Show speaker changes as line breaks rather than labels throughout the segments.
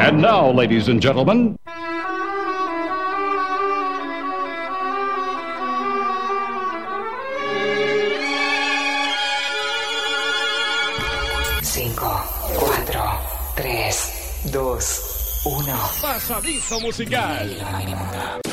And now, ladies and gentlemen,
cinco, cuatro, tres, dos, uno.
Pasadizo musical.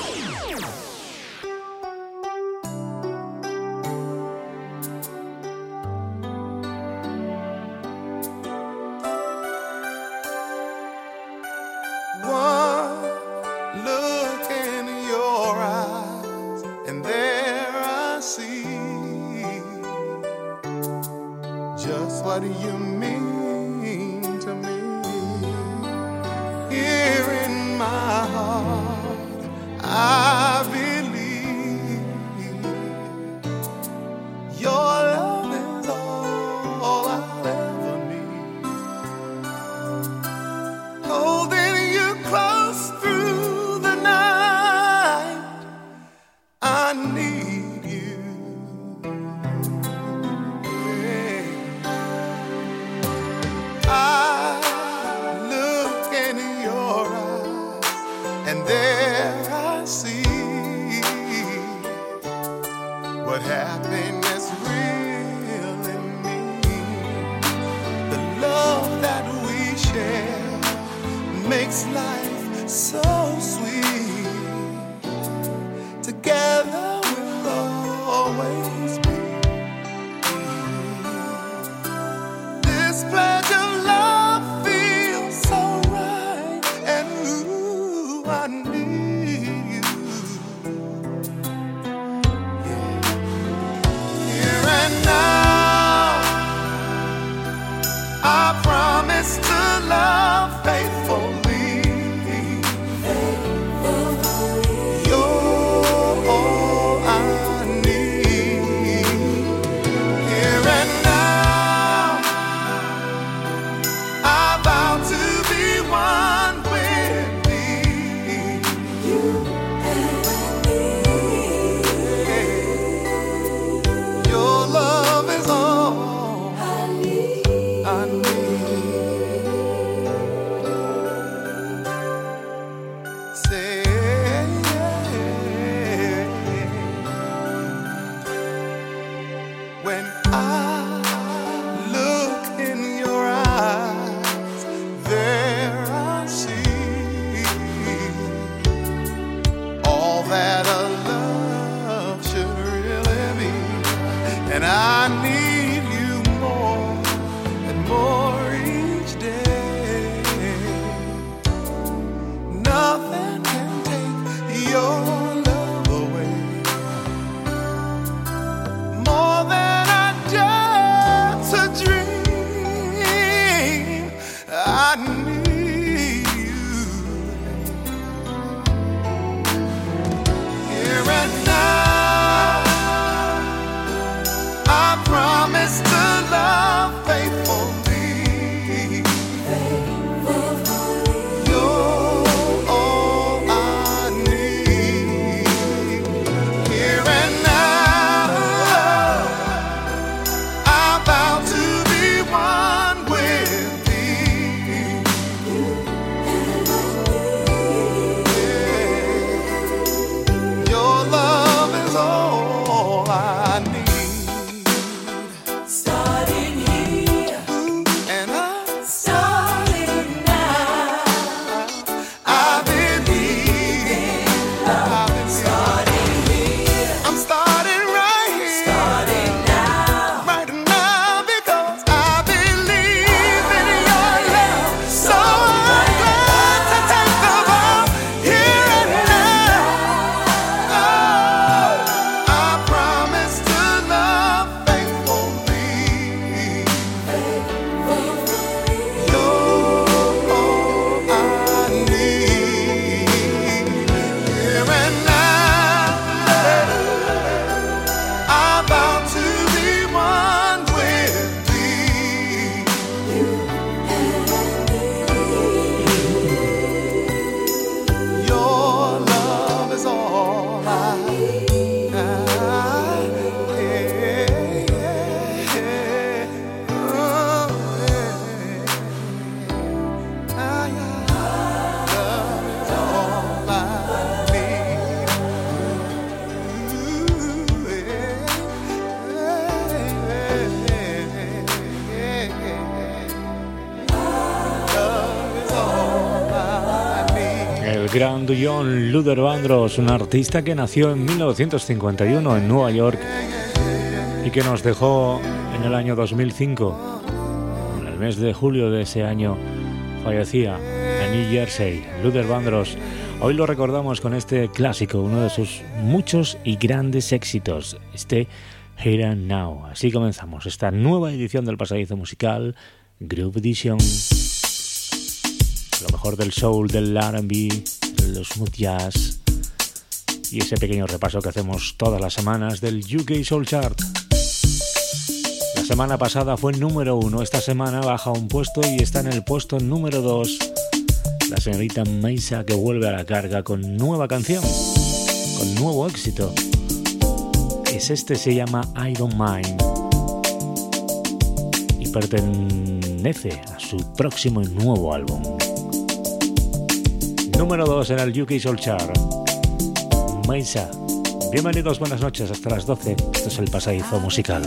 John Luther Vandross, un artista que nació en 1951 en Nueva York y que nos dejó en el año 2005. En el mes de julio de ese año fallecía en New Jersey. Luther Vandross. Hoy lo recordamos con este clásico, uno de sus muchos y grandes éxitos, este Here and Now. Así comenzamos esta nueva edición del pasadizo musical, Group Edition lo mejor del soul, del RB, los smooth jazz y ese pequeño repaso que hacemos todas las semanas del UK Soul Chart. La semana pasada fue número uno, esta semana baja un puesto y está en el puesto número dos. La señorita Maisa que vuelve a la carga con nueva canción, con nuevo éxito. Es este, se llama I Don't Mind y pertenece a su próximo y nuevo álbum número 2 en el UK Soul Chart. Maisa. Bienvenidos, buenas noches, hasta las 12. Esto es el pasadizo musical.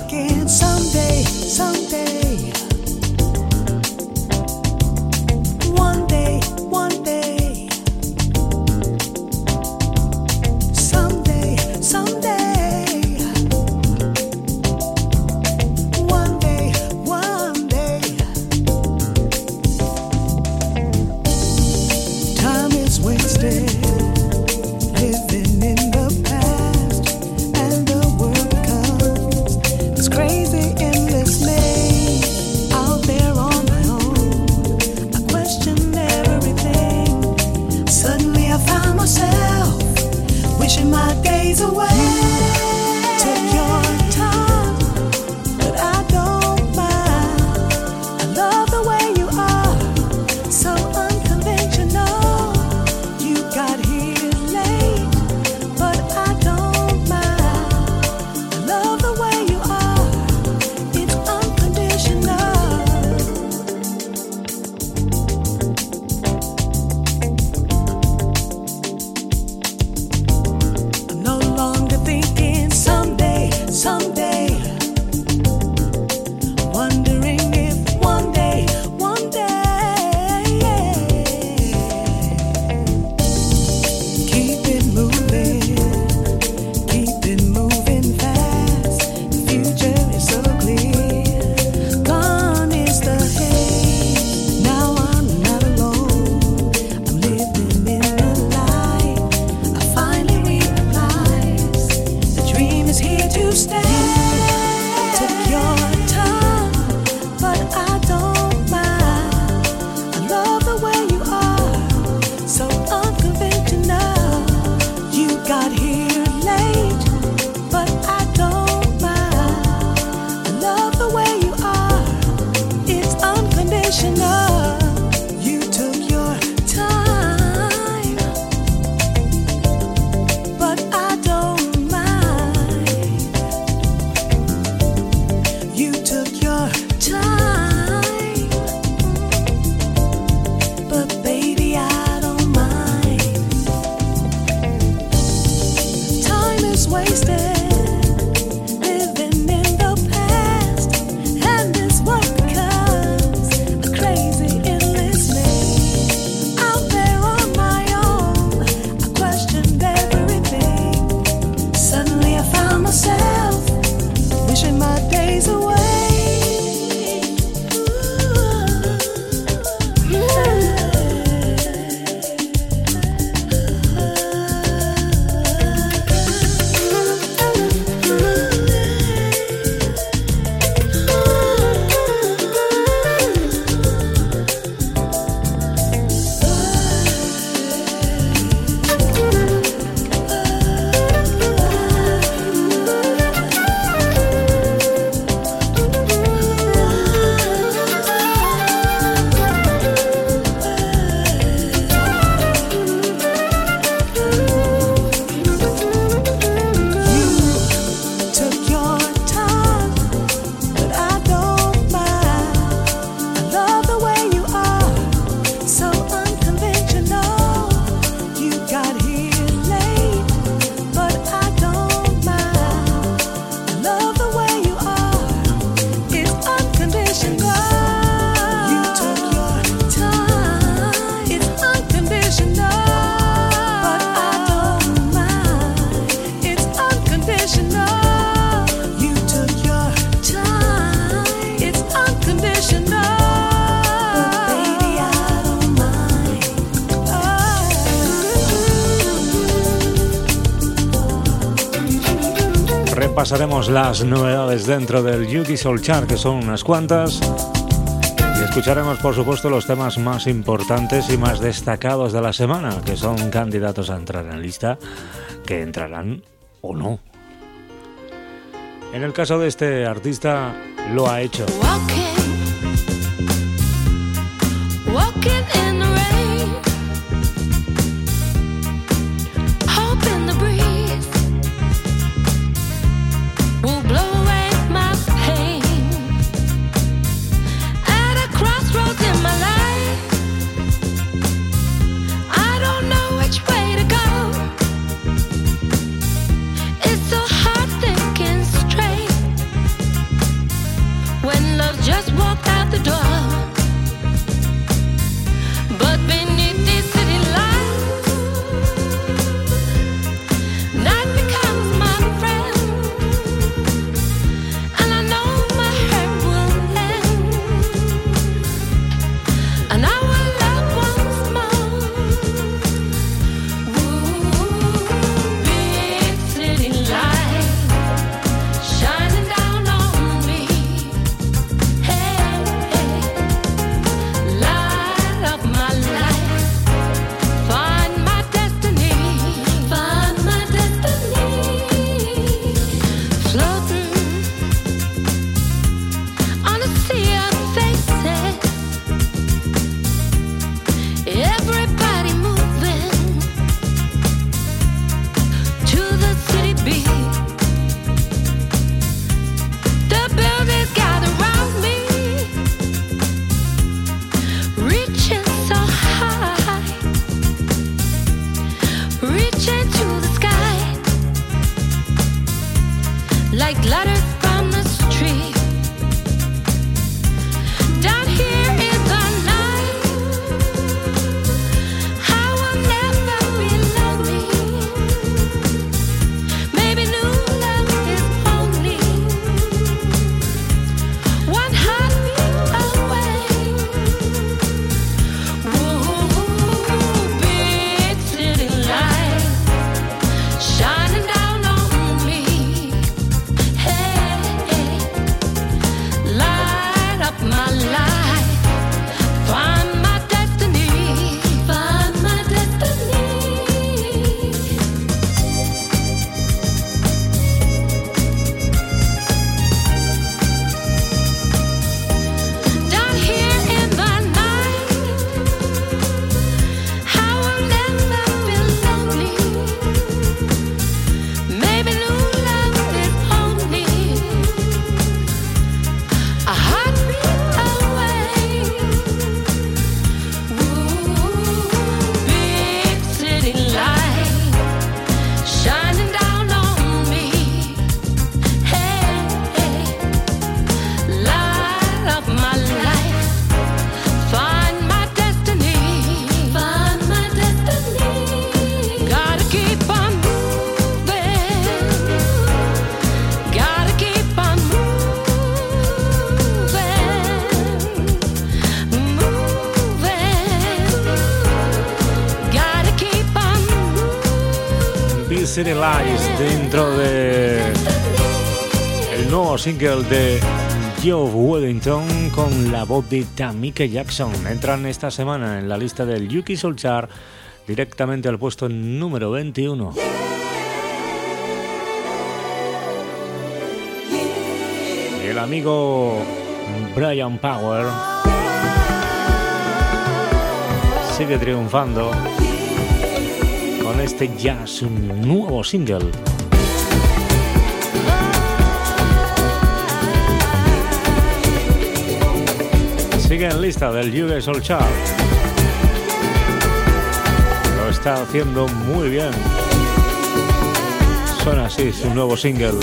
Las novedades dentro del Yuki Soul Chart, que son unas cuantas. Y escucharemos, por supuesto, los temas más importantes y más destacados de la semana, que son candidatos a entrar en lista, que entrarán o no. En el caso de este artista, lo ha hecho. City dentro de el nuevo single de Joe Weddington con la voz de Tamika Jackson. Entran esta semana en la lista del Yuki Soul Chart directamente al puesto número 21. el amigo Brian Power sigue triunfando con este ya su nuevo single. Sigue en lista del US All Chart. Lo está haciendo muy bien. Suena así su nuevo single.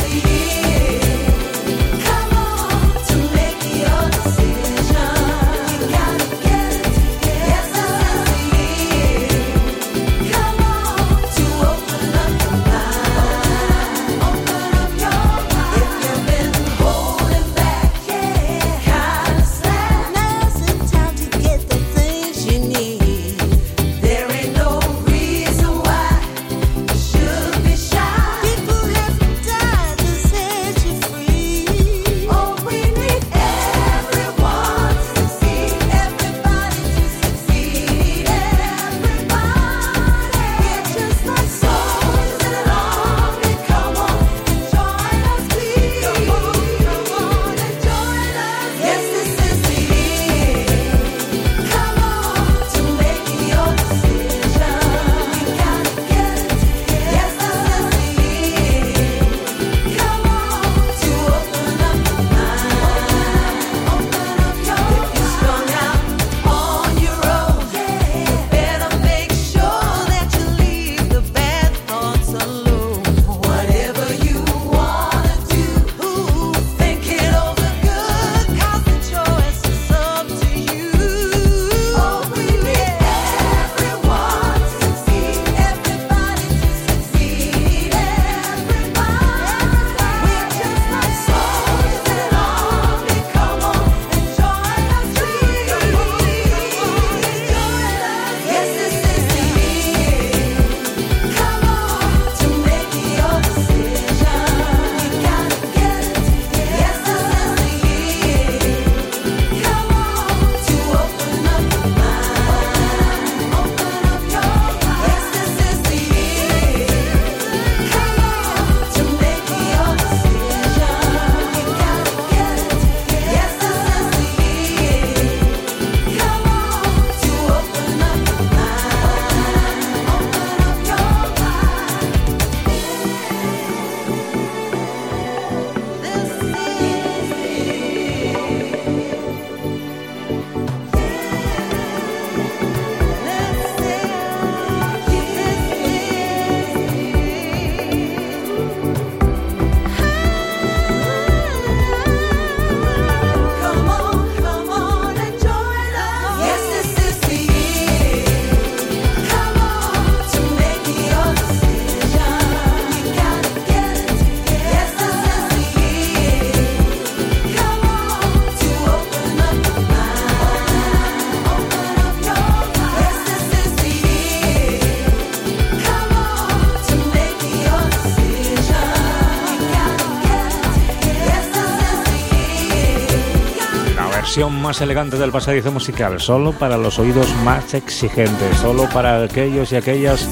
Versión más elegante del pasadizo musical, solo para los oídos más exigentes, solo para aquellos y aquellas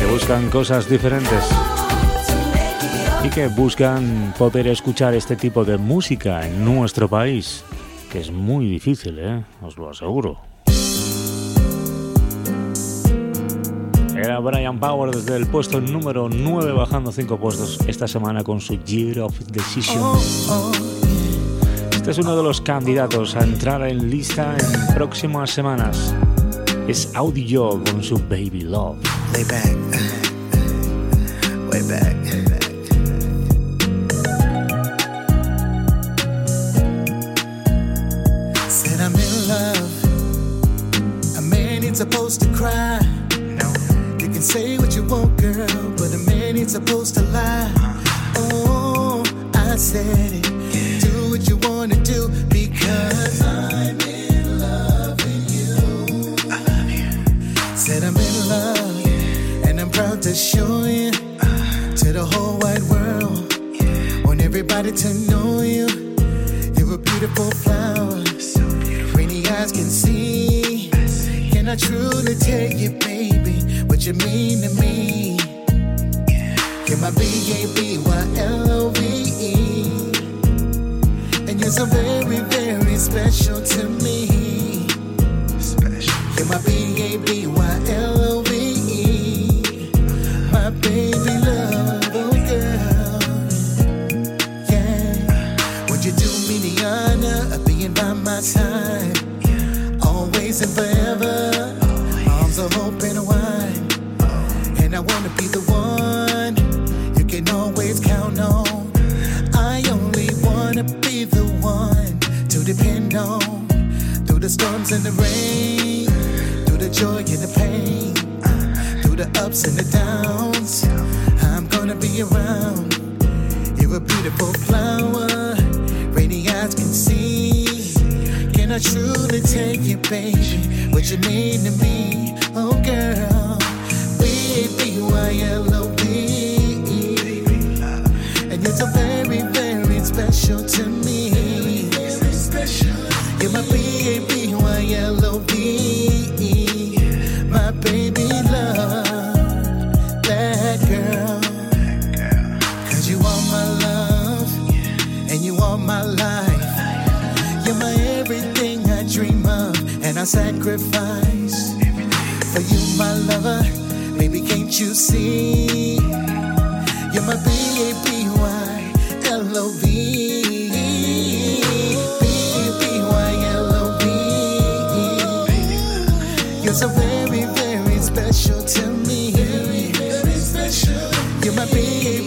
que buscan cosas diferentes y que buscan poder escuchar este tipo de música en nuestro país, que es muy difícil, ¿eh? os lo aseguro. Era Brian Power desde el puesto número 9 bajando 5 puestos esta semana con su Year of Decision. Este es uno de los candidatos a entrar en lista en próximas semanas. Es Audio con su Baby Love.
Way back. Way back. Said. A man ain't supposed to cry. can say what you want, girl, but a man ain't supposed to lie. Oh, I said it. What you wanna do because I'm in love with you. I love you. Said I'm in love, and I'm proud to show you uh, to the whole wide world. Want everybody to know you. You're a beautiful flower. Rainy eyes can see. Can I truly tell you, baby? what you mean to me. You're my B-A-B-Y-L-O-V-E. And you're so very, very special to me. Special. My. My baby love, oh girl. Yeah. Would you do me the honor of being by my side? Always and forever. Arms are open and I storms and the rain, through the joy and the pain, through the ups and the downs. I'm gonna be around. You're a beautiful flower, rainy eyes can see. Can I truly take you, baby? What you mean to me, oh girl? B-Y-L-O-V-E And you're so very, very special to me You're my B-A-B-Y-L-O-V-E My baby love. That girl. Cause you are my love. And you are my life. You're my everything I dream of. And I sacrifice For you, my lover. Baby, can't you see? You're my B-A-B-Y-L-O-V so very, very special to me. You're my B-A-B-Y-L-O-V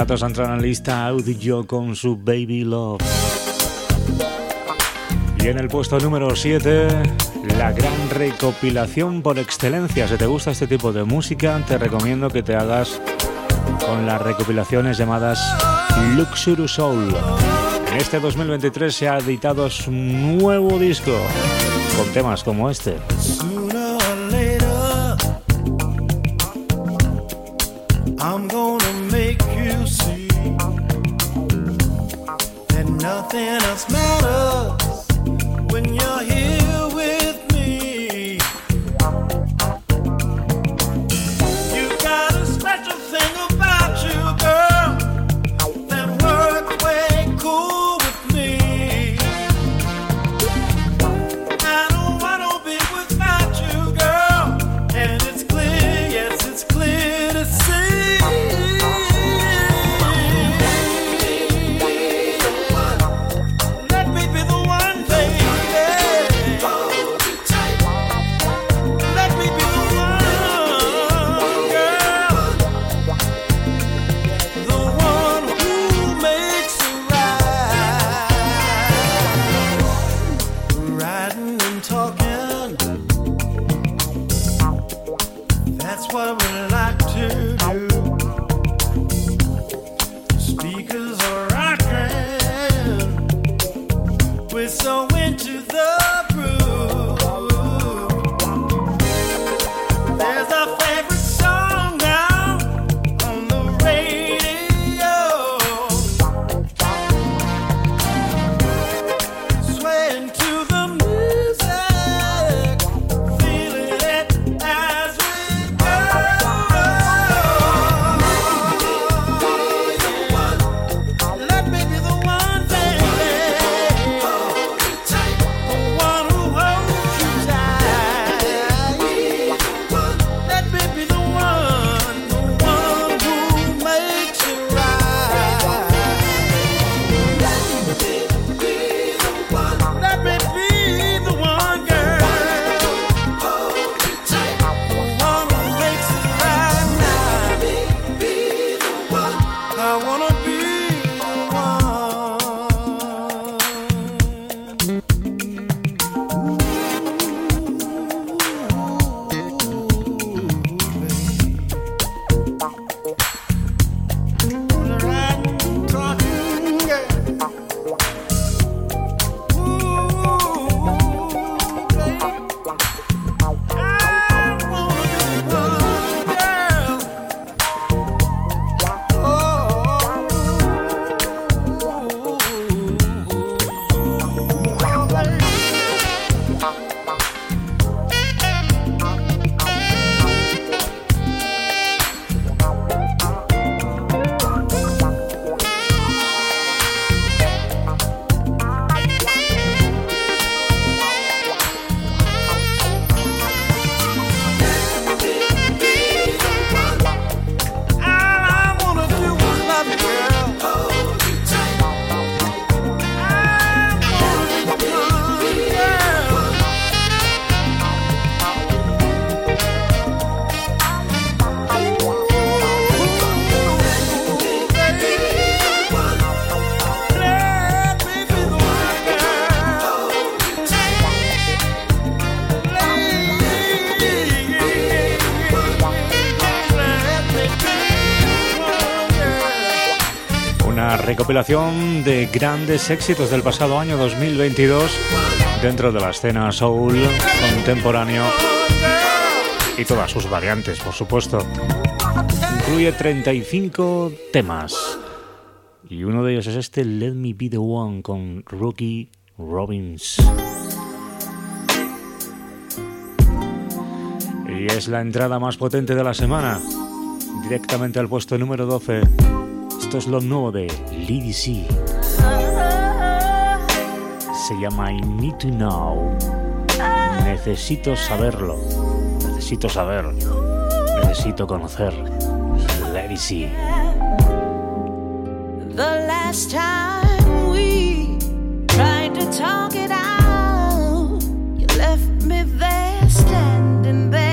entrar en la lista Audio con su Baby Love. Y en el puesto número 7, la gran recopilación por excelencia. Si te gusta este tipo de música, te recomiendo que te hagas con las recopilaciones llamadas Luxury Soul. En este 2023 se ha editado su nuevo disco con temas como este.
letting us
recopilación de grandes éxitos del pasado año 2022 dentro de la escena soul contemporáneo y todas sus variantes, por supuesto. Incluye 35 temas y uno de ellos es este Let Me Be the One con Rookie Robbins. Y es la entrada más potente de la semana, directamente al puesto número 12. Esto es lo nuevo de Lady C. Se llama I Need to Know. Necesito saberlo. Necesito saber. Necesito conocer. Lady C.
The last time we tried to talk it out, you left me there standing there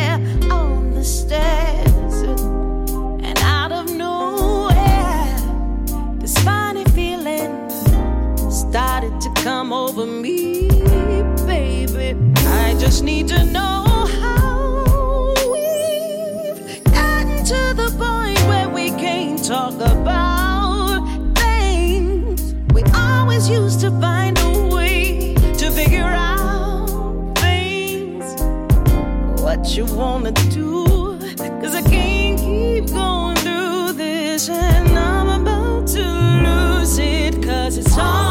need to know how we've gotten to the point where we can't talk about things. We always used to find a way to figure out things. What you wanna do? Cause I can't keep going through this and I'm about to lose it cause it's all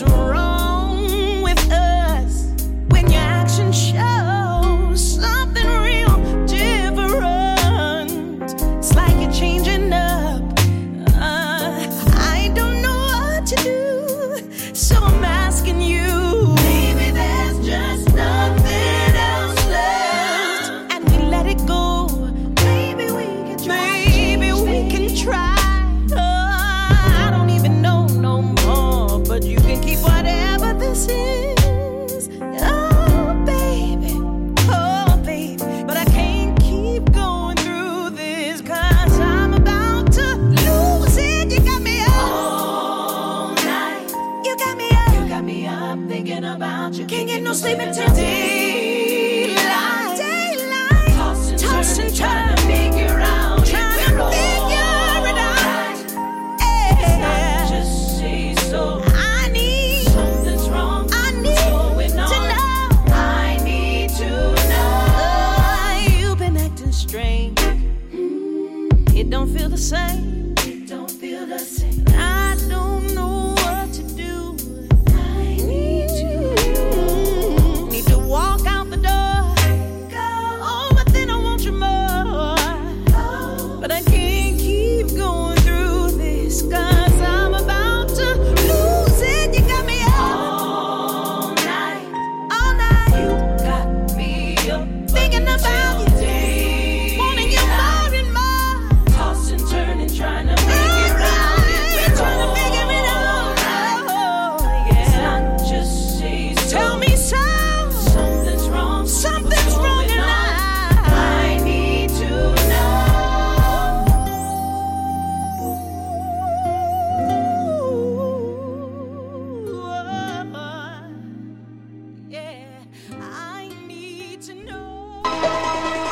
messing with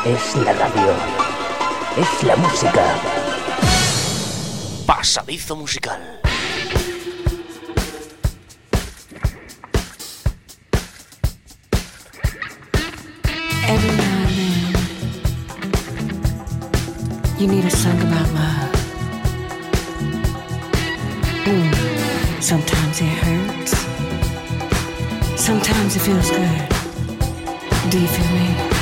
my mind, telling me nothing is wrong.
musical.
Every now and then, you need a song about love. Mm. Sometimes it hurts. Sometimes it feels good. Do you feel me?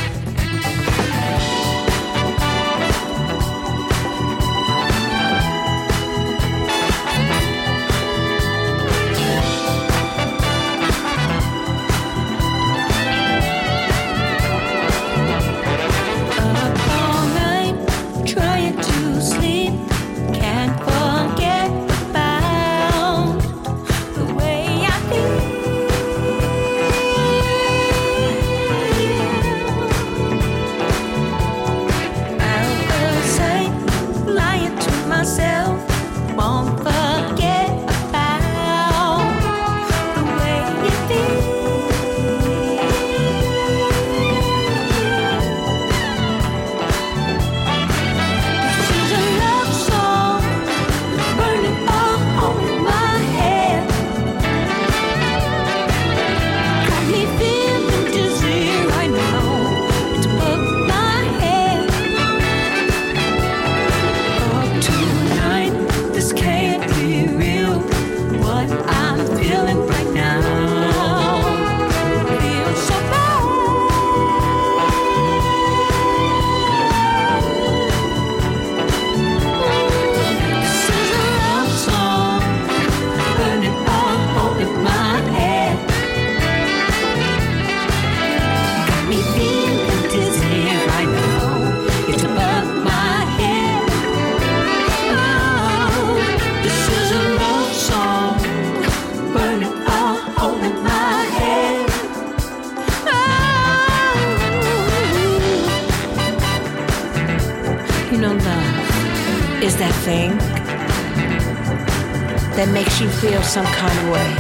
Some kind of way.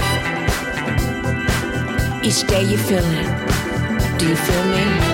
Each day you feel it. Do you feel me?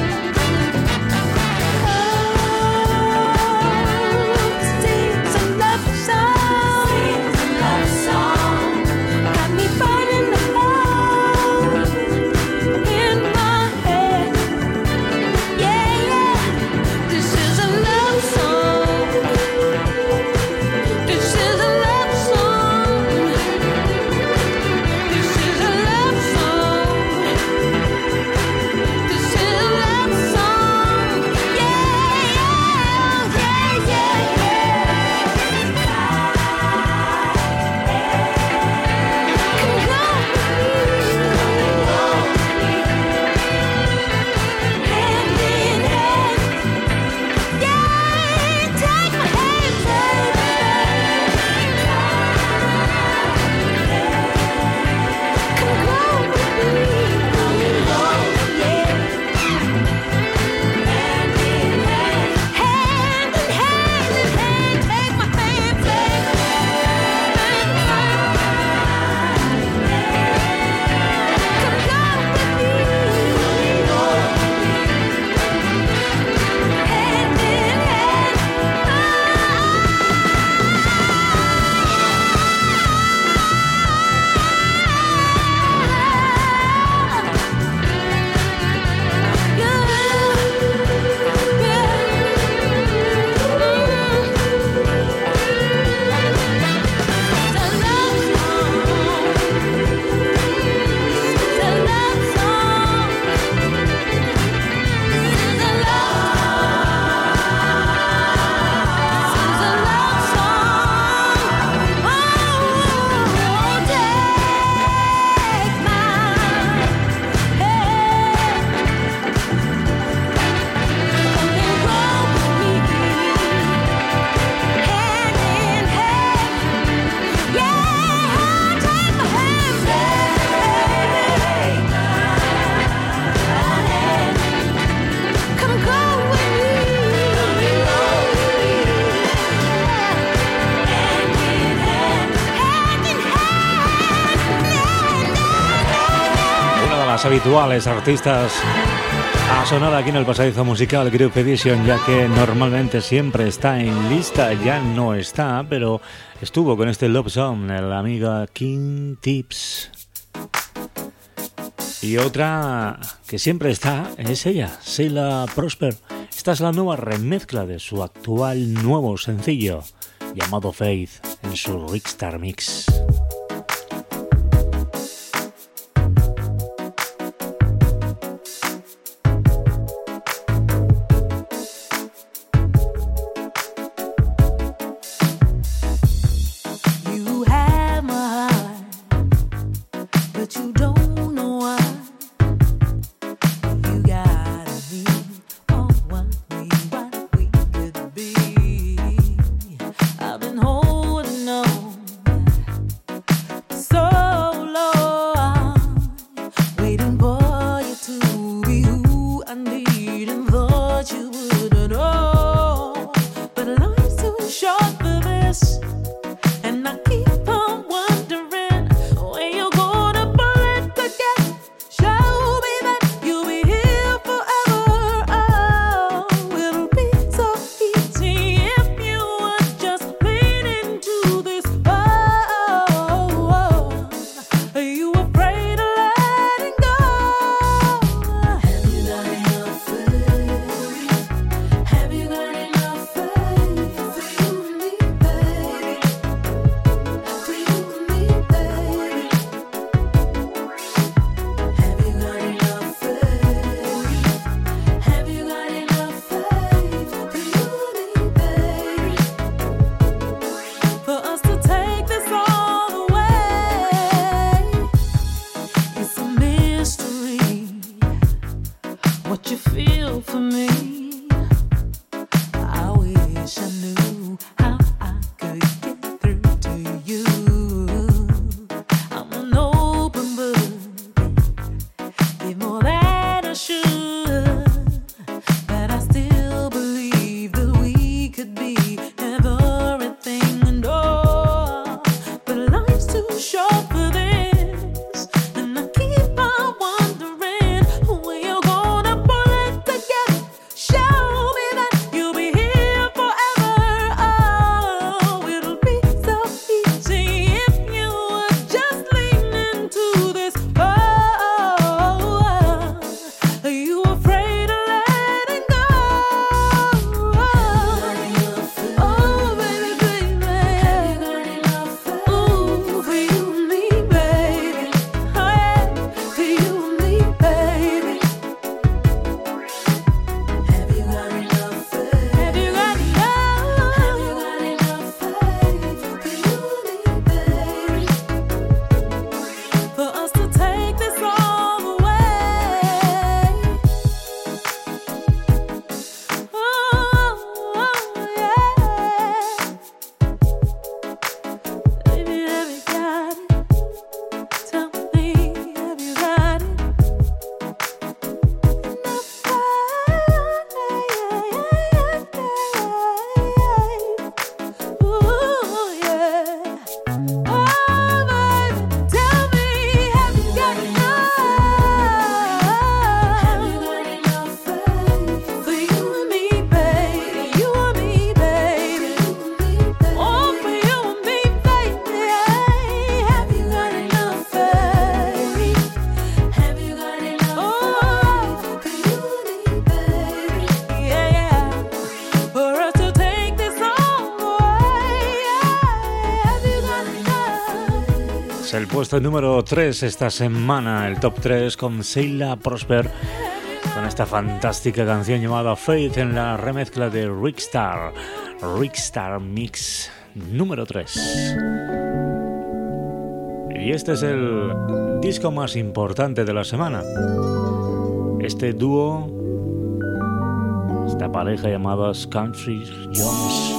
Habituales artistas a sonar aquí en el pasadizo musical Group Edition, ya que normalmente siempre está en lista, ya no está, pero estuvo con este Love Song, el amigo King Tips. Y otra que siempre está es ella, Sheila Prosper. Esta es la nueva remezcla de su actual nuevo sencillo, llamado Faith, en su Rickstar Mix. Puesto número 3 esta semana, el top 3 con Seila Prosper, con esta fantástica canción llamada Faith en la remezcla de Rickstar, Rickstar Mix número 3. Y este es el disco más importante de la semana. Este dúo, esta pareja llamada Country Jones.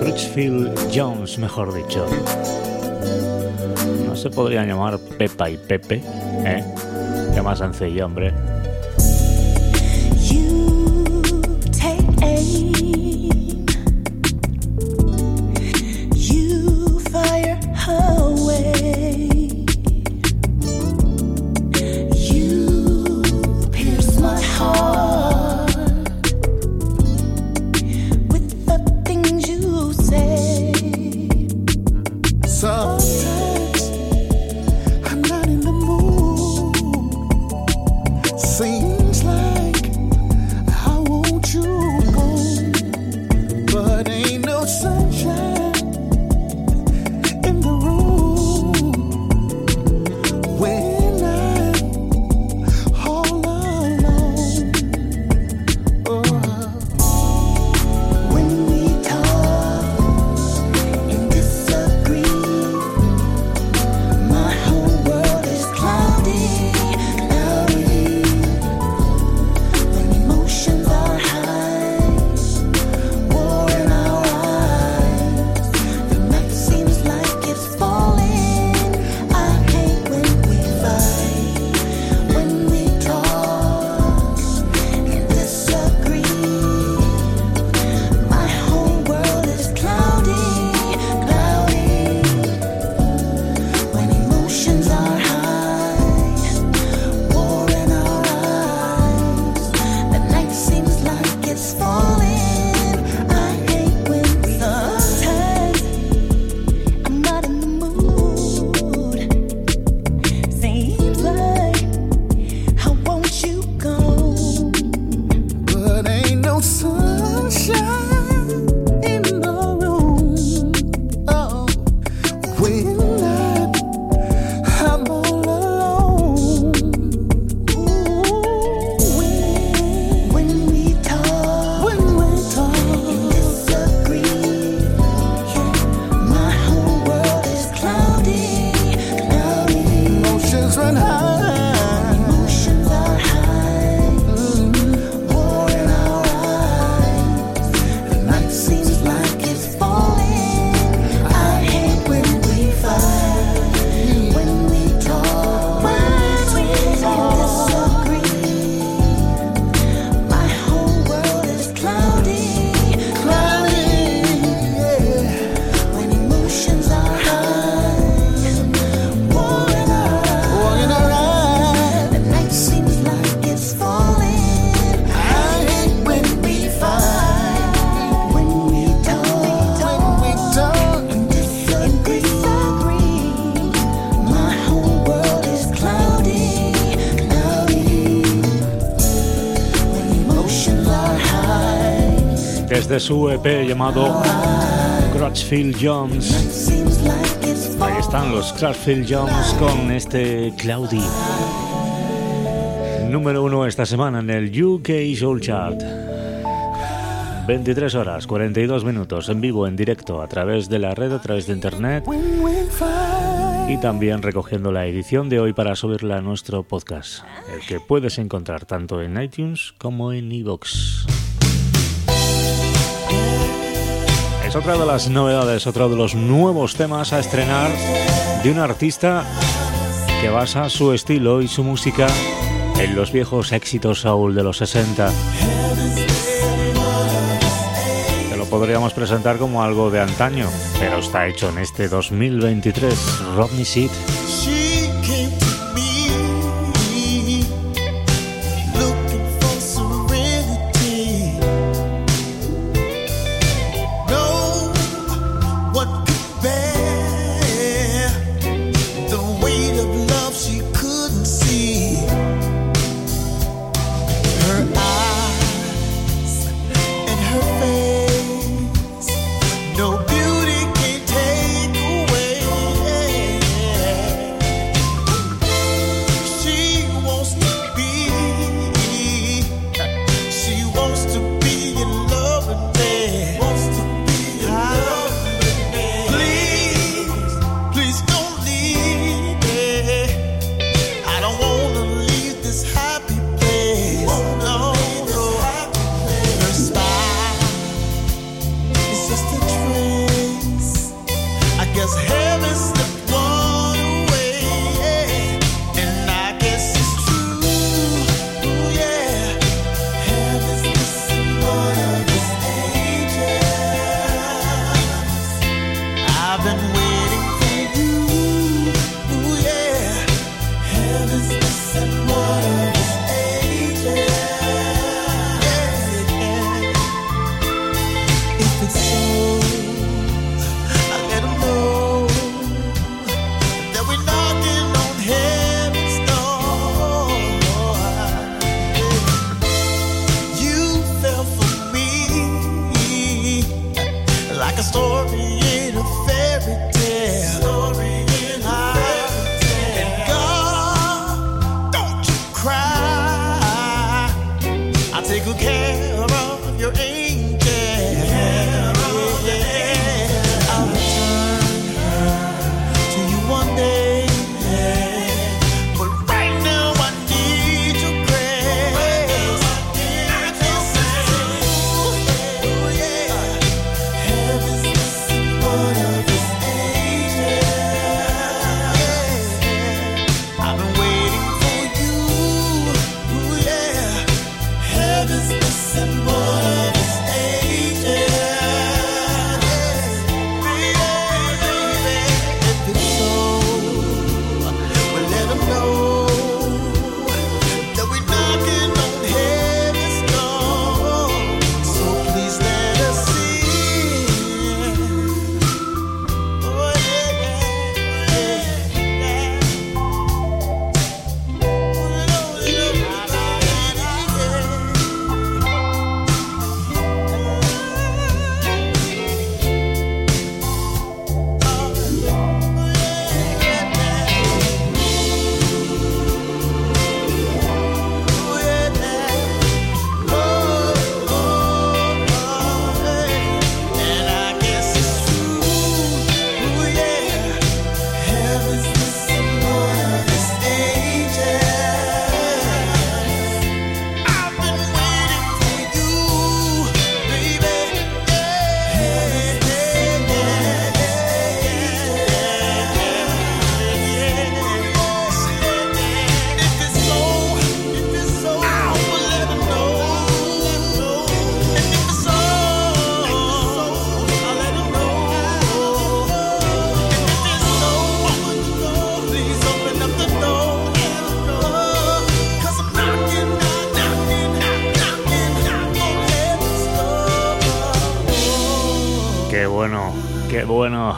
Crutchfield Jones, mejor dicho se podrían llamar Pepa y Pepe, ¿eh? Qué más sencillo, hombre.
Desde su EP llamado Crutchfield Jones. Ahí están los Crutchfield Jones con este Cloudy. Número uno esta semana en el UK Soul Chart. 23 horas, 42 minutos en vivo, en directo, a través de la red, a través de internet. Y también recogiendo la edición de hoy para subirla a nuestro podcast, el que puedes encontrar tanto en iTunes como en iVoox. Es otra de las novedades, otro de los nuevos temas a estrenar de un artista que basa su estilo y su música en los viejos éxitos soul de los 60. Te lo podríamos presentar como algo de antaño, pero está hecho en este 2023. Rodney Seed.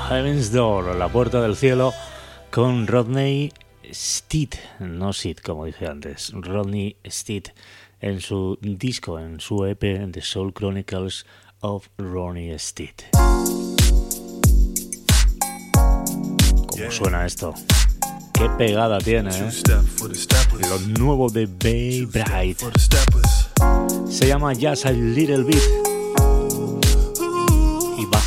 Heaven's Door, la puerta del cielo, con Rodney Steed, no Sid, como dije antes, Rodney Steed, en su disco, en su EP The Soul Chronicles
of Ronnie Steed. ¿Cómo suena esto? Qué pegada tiene, ¿eh? Lo nuevo de Bay Bright. Se llama Just a Little Bit.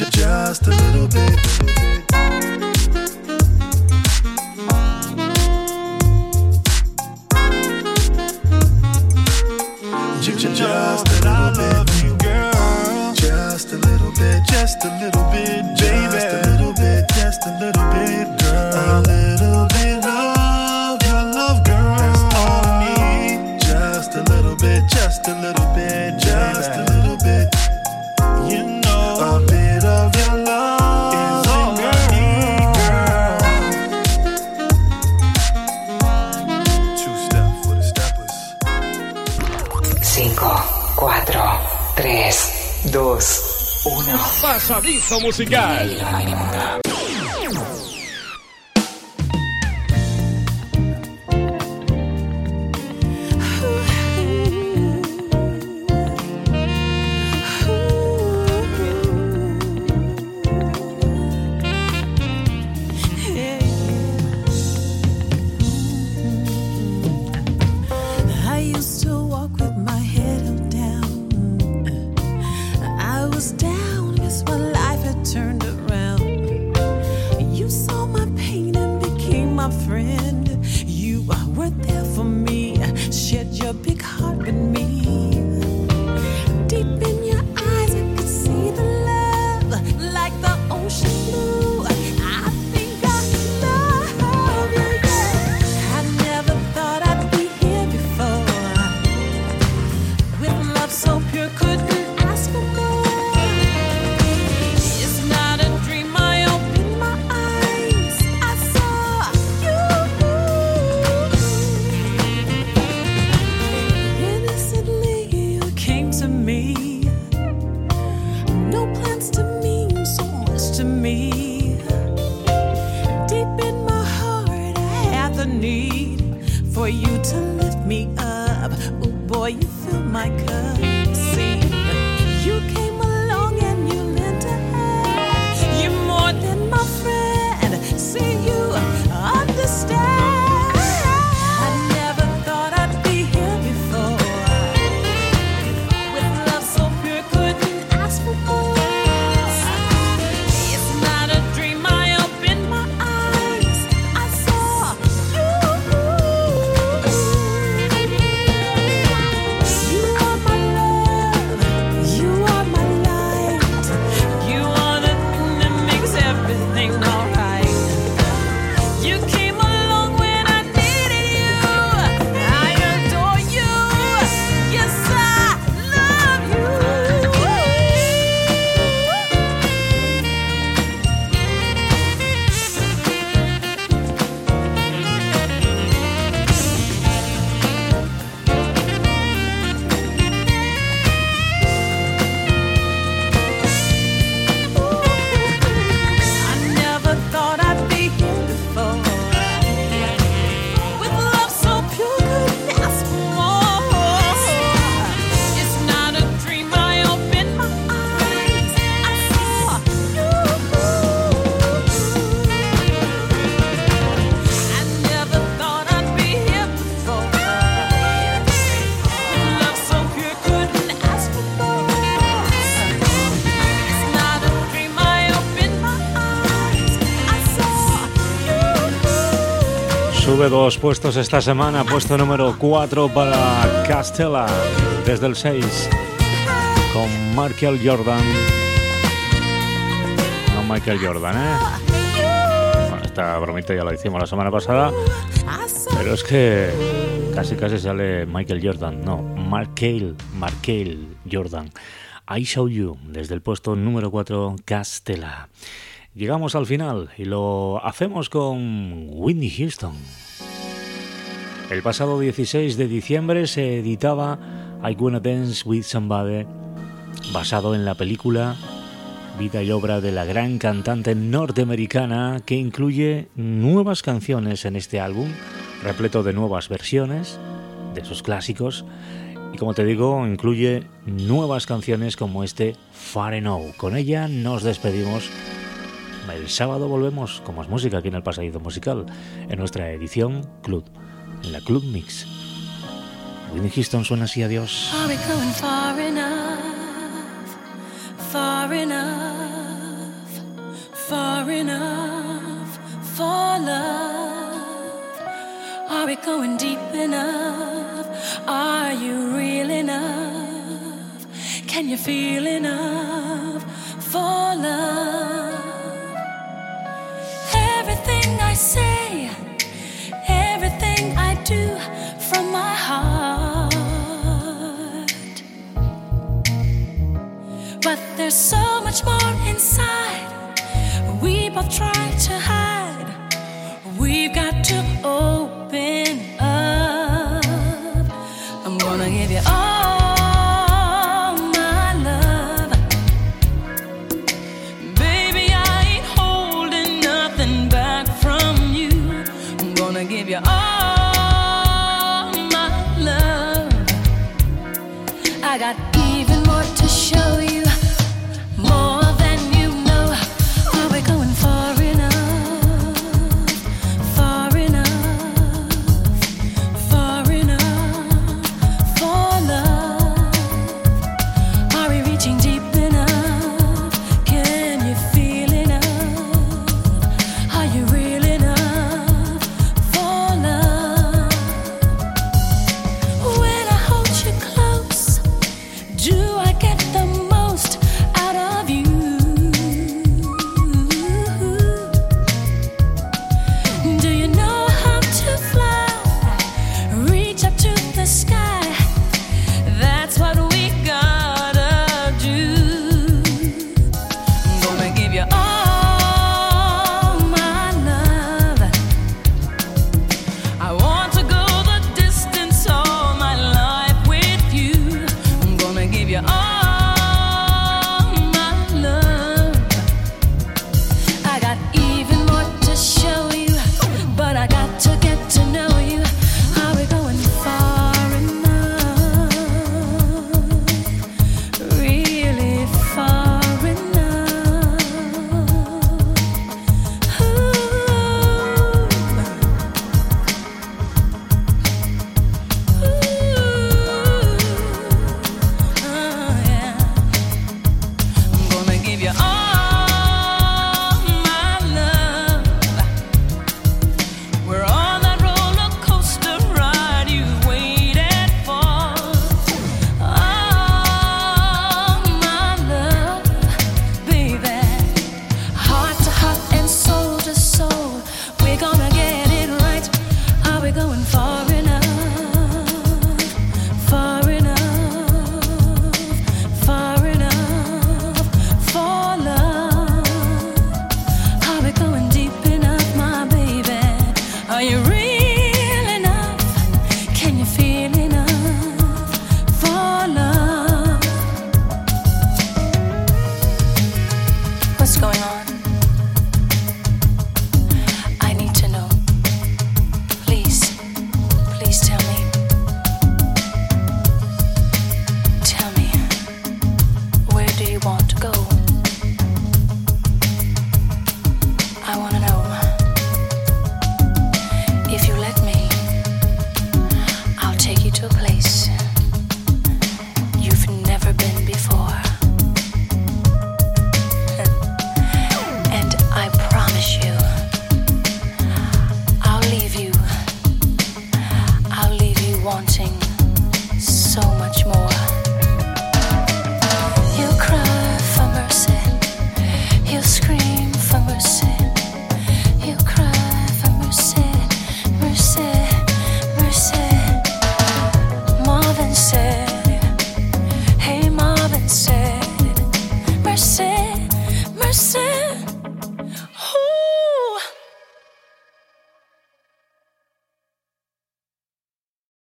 you just a little bit. Just a little bit, girl. Just a little bit, just a little bit.
pasadizo musical.
Sube dos puestos esta semana, puesto número 4 para Castella, desde el 6, con Michael Jordan. No Michael Jordan, ¿eh? Bueno, esta bromita ya la hicimos la semana pasada, pero es que casi casi sale Michael Jordan, no, Markel, Markel Jordan. I Show You, desde el puesto número 4, Castella. Llegamos al final y lo hacemos con Whitney Houston. El pasado 16 de diciembre se editaba I Wanna Dance with Somebody, basado en la película Vida y obra de la gran cantante norteamericana que incluye nuevas canciones en este álbum, repleto de nuevas versiones de sus clásicos. Y como te digo, incluye nuevas canciones como este Far and Con ella nos despedimos el sábado volvemos con más música aquí en el Pasadizo Musical, en nuestra edición Club, en la Club Mix. Winnie Houston suena así, adiós.
Are we going far enough? Far enough? Far enough for love? Are we going deep enough? Are you real enough? Can you feel enough for love? Everything I say, everything I do from my heart. But there's so much more inside. We both try to hide. We've got to